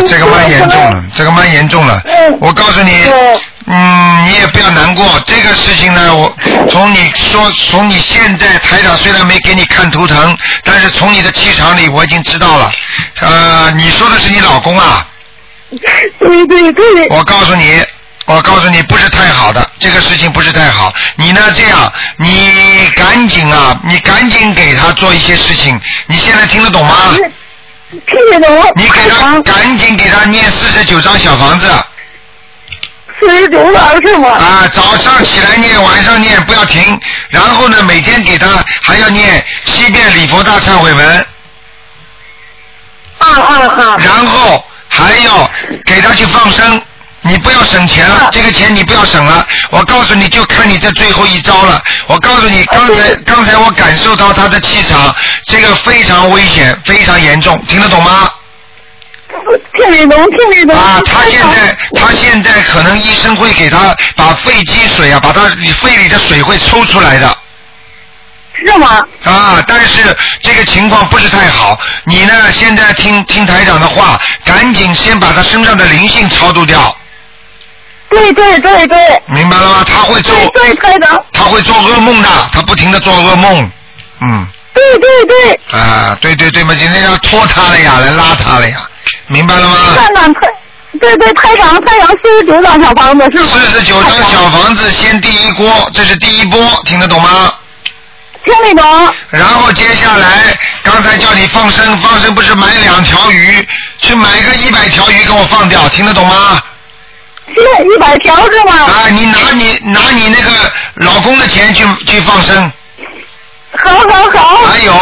这个蛮严重了，这个蛮严重了。我告诉你，嗯，你也不要难过。这个事情呢，我从你说，从你现在台长虽然没给你看图腾，但是从你的气场里我已经知道了。呃，你说的是你老公啊？对对对。我告诉你，我告诉你，不是太好的，这个事情不是太好。你呢，这样，你赶紧啊，你赶紧给他做一些事情。你现在听得懂吗？你给他赶紧给他念四十九张小房子。四十九张是吗？啊，早上起来念，晚上念，不要停。然后呢，每天给他还要念七遍礼佛大忏悔文。啊啊啊！然后还要给他去放生。你不要省钱了，这个钱你不要省了。我告诉你就看你这最后一招了。我告诉你，刚才刚才我感受到他的气场，这个非常危险，非常严重，听得懂吗？听得懂，听得懂。啊，他现在他现在可能医生会给他把肺积水啊，把他肺里的水会抽出来的。是吗？啊，但是这个情况不是太好。你呢，现在听听台长的话，赶紧先把他身上的灵性超度掉。对对对对。明白了吗？他会做。对对的。他会做噩梦的，他不停的做噩梦，嗯。对对对。啊，对对对嘛，今天要拖他了呀，来拉他了呀，明白了吗？看看太，对对，太阳太阳四十九张小房子是吗？四十九张小房子先第一锅，这是第一波，听得懂吗？听得懂。然后接下来，刚才叫你放生，放生不是买两条鱼，去买个一百条鱼给我放掉，听得懂吗？是一百条是吗？啊，你拿你拿你那个老公的钱去去放生。好好好。还有，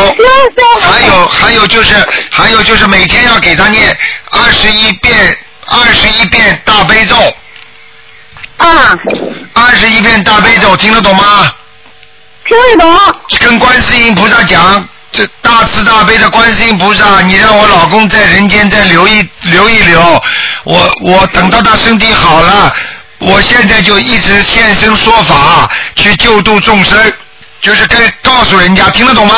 还有还有就是还有就是每天要给他念二十一遍二十一遍大悲咒。啊。二十一遍大悲咒听得懂吗？听得懂。跟观世音菩萨讲，这大慈大悲的观世音菩萨，你让我老公在人间再留一留一留，我我等到他身体好了，我现在就一直现身说法，去救度众生，就是跟告诉人家，听得懂吗？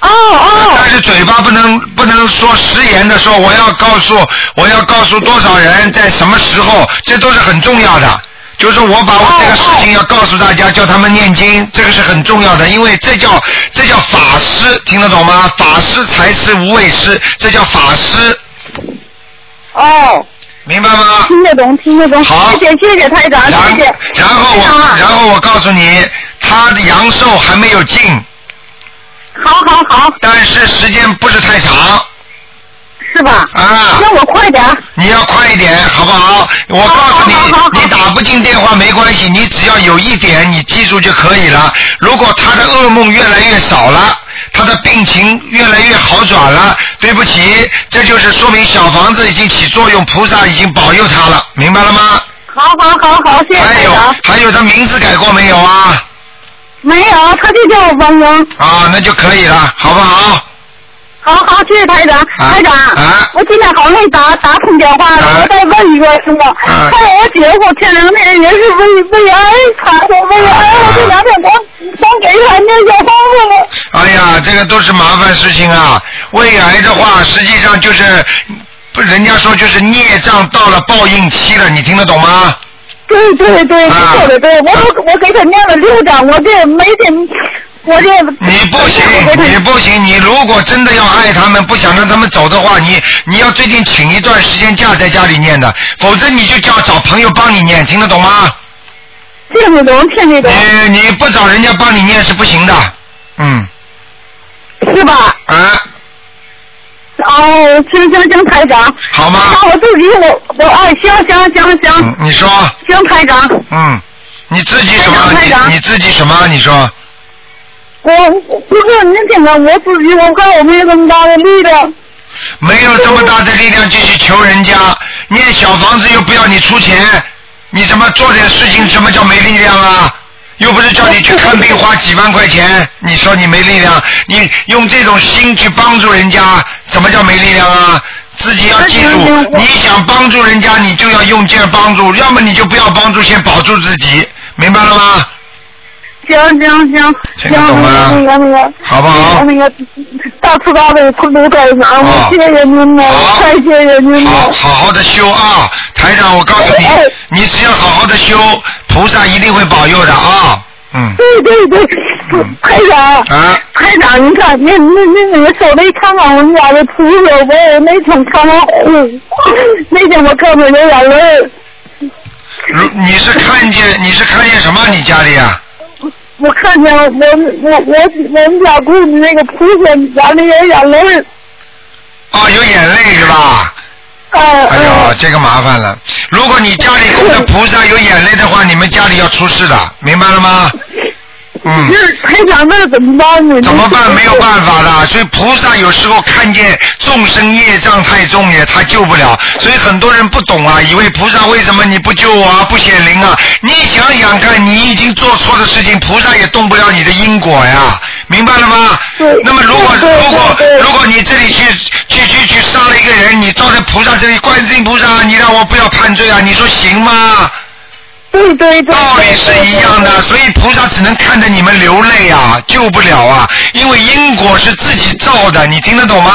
哦哦。但是嘴巴不能不能说食言的说，我要告诉我要告诉多少人在什么时候，这都是很重要的。就是我把我这个事情要告诉大家，叫他们念经，这个是很重要的，因为这叫这叫法师，听得懂吗？法师才是无畏师，这叫法师。哦。明白吗？听得懂，听得懂。好，谢谢谢谢台长，谢谢。然后我，然后我告诉你，他的阳寿还没有尽。好好好。但是时间不是太长。是吧？啊！那我快点。你要快一点，好不好？我告诉你，你打不进电话没关系，你只要有一点你记住就可以了。如果他的噩梦越来越少了，他的病情越来越好转了，对不起，这就是说明小房子已经起作用，菩萨已经保佑他了，明白了吗？好好好好，谢谢还有还有，他名字改过没有啊？没有，他就叫王英。啊，那就可以了，好不好？好好，谢谢台长。台长，我今天好没打打通电话了，我再问一个什么？看我姐夫前两天也是胃胃癌，他说胃癌，我这两天光光给他念小房子了。哎呀，这个都是麻烦事情啊！胃癌的话，实际上就是不，人家说就是孽障到了报应期了，你听得懂吗？对对对，你说的对，我我给他念了六张，我这每天你不行，你不行，你如果真的要爱他们，不想让他们走的话，你你要最近请一段时间假在家里念的，否则你就叫找朋友帮你念，听得懂吗？听得懂，听得懂。你你不找人家帮你念是不行的，嗯。是吧？啊。哦，行行行，台长。好吗？那我自己我我哎，行行行行。你说。行，台长。嗯，你自己什么？你你自己什么？你说。我不是你听看我自己，我看我没有这么大的力量。没有这么大的力量，就去求人家念小房子，又不要你出钱，你怎么做点事情？什么叫没力量啊？又不是叫你去看病花几万块钱，你说你没力量？你用这种心去帮助人家，怎么叫没力量啊？自己要记住，你想帮助人家，你就要用劲帮助，要么你就不要帮助，先保住自己，明白了吗？行行行，行那个那个，好不好？那个大慈大悲普度台长，我谢谢您了，太谢谢您了。好，好好的修啊，台长，我告诉你，你只要好好的修，菩萨一定会保佑的啊。嗯。对对对，台长。啊。台长，你看，您您您那个手里看看我们家的图片，我那天看完，那天我看到有眼泪。如你是看见你是看见什么？你家里啊？我看见我我我我们家供的那个菩萨眼里有眼泪。哦，有眼泪是吧？哦。哎呦，这个麻烦了。如果你家里供的菩萨有眼泪的话，你们家里要出事的，明白了吗？嗯。台长，那怎么办呢？怎么办？没有办法的。所以菩萨有时候看见众生业障太重也，他救不了。所以很多人不懂啊，以为菩萨为什么你不救我啊，不显灵啊？你想想看，你已经做错的事情，菩萨也动不了你的因果呀，明白了吗？那么如果如果如果你这里去去去去杀了一个人，你到在菩萨这里，观世音菩萨，你让我不要判罪啊？你说行吗？对对对，道理是一样的，所以菩萨只能看着你们流泪啊，救不了啊，因为因果是自己造的，你听得懂吗？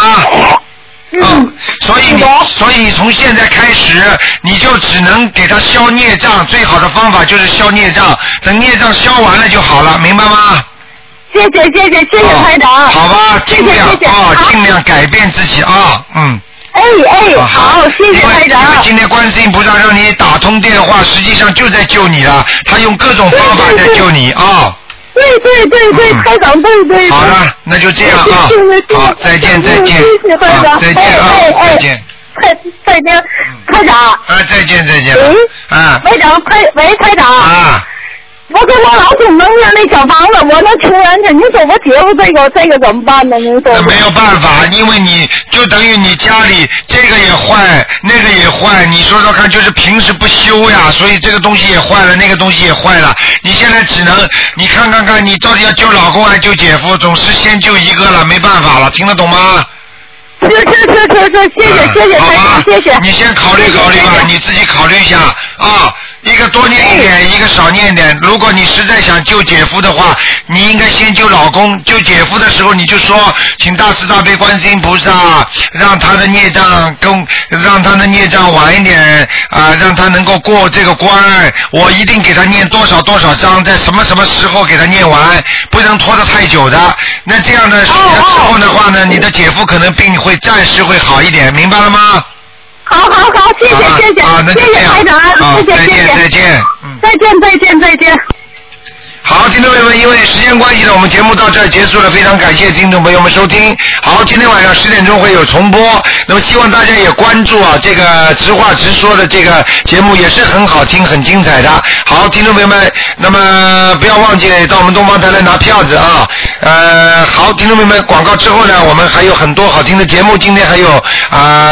嗯，所以你，所以你从现在开始，你就只能给他消孽障，最好的方法就是消孽障，等孽障消完了就好了，明白吗？谢谢谢谢谢谢台长。好吧，尽量啊，尽量改变自己啊，嗯。哎哎，好，谢谢台长。因为今天观世音菩萨让你打通电话，实际上就在救你了。他用各种方法在救你啊。对对对对，台长对对。好了，那就这样啊。好，再见再见。谢谢台长。再见啊，再见。再再见，台长。啊，再见再见。喂。啊。台长，快喂，台长。啊。我跟我老公能念那小房子，我能求人去。你说我姐夫这个这个怎么办呢？你说。那没有办法，因为你就等于你家里这个也坏，那个也坏。你说说看，就是平时不修呀，所以这个东西也坏了，那个东西也坏了。你现在只能你看看看，你到底要救老公还是救姐夫？总是先救一个了，没办法了，听得懂吗？是是是是是，谢谢谢谢台长，谢谢。你先考虑考虑吧，你自己考虑一下啊。一个多念一点，一个少念点。如果你实在想救姐夫的话，你应该先救老公。救姐夫的时候，你就说，请大慈大悲观世音菩萨，让他的孽障更，让他的孽障晚一点啊，让他能够过这个关。我一定给他念多少多少章，在什么什么时候给他念完，不能拖得太久的。那这样的时候的话呢，你的姐夫可能病会暂时会好一点，明白了吗？好好好，谢谢谢谢，谢谢台长，谢谢谢谢，再见，再见再见再见。好，听众朋友们，因为时间关系呢，我们节目到这儿结束了，非常感谢听众朋友们收听。好，今天晚上十点钟会有重播，那么希望大家也关注啊，这个直话直说的这个节目也是很好听、很精彩的。好，听众朋友们，那么不要忘记到我们东方台来拿票子啊。呃，好，听众朋友们，广告之后呢，我们还有很多好听的节目，今天还有啊。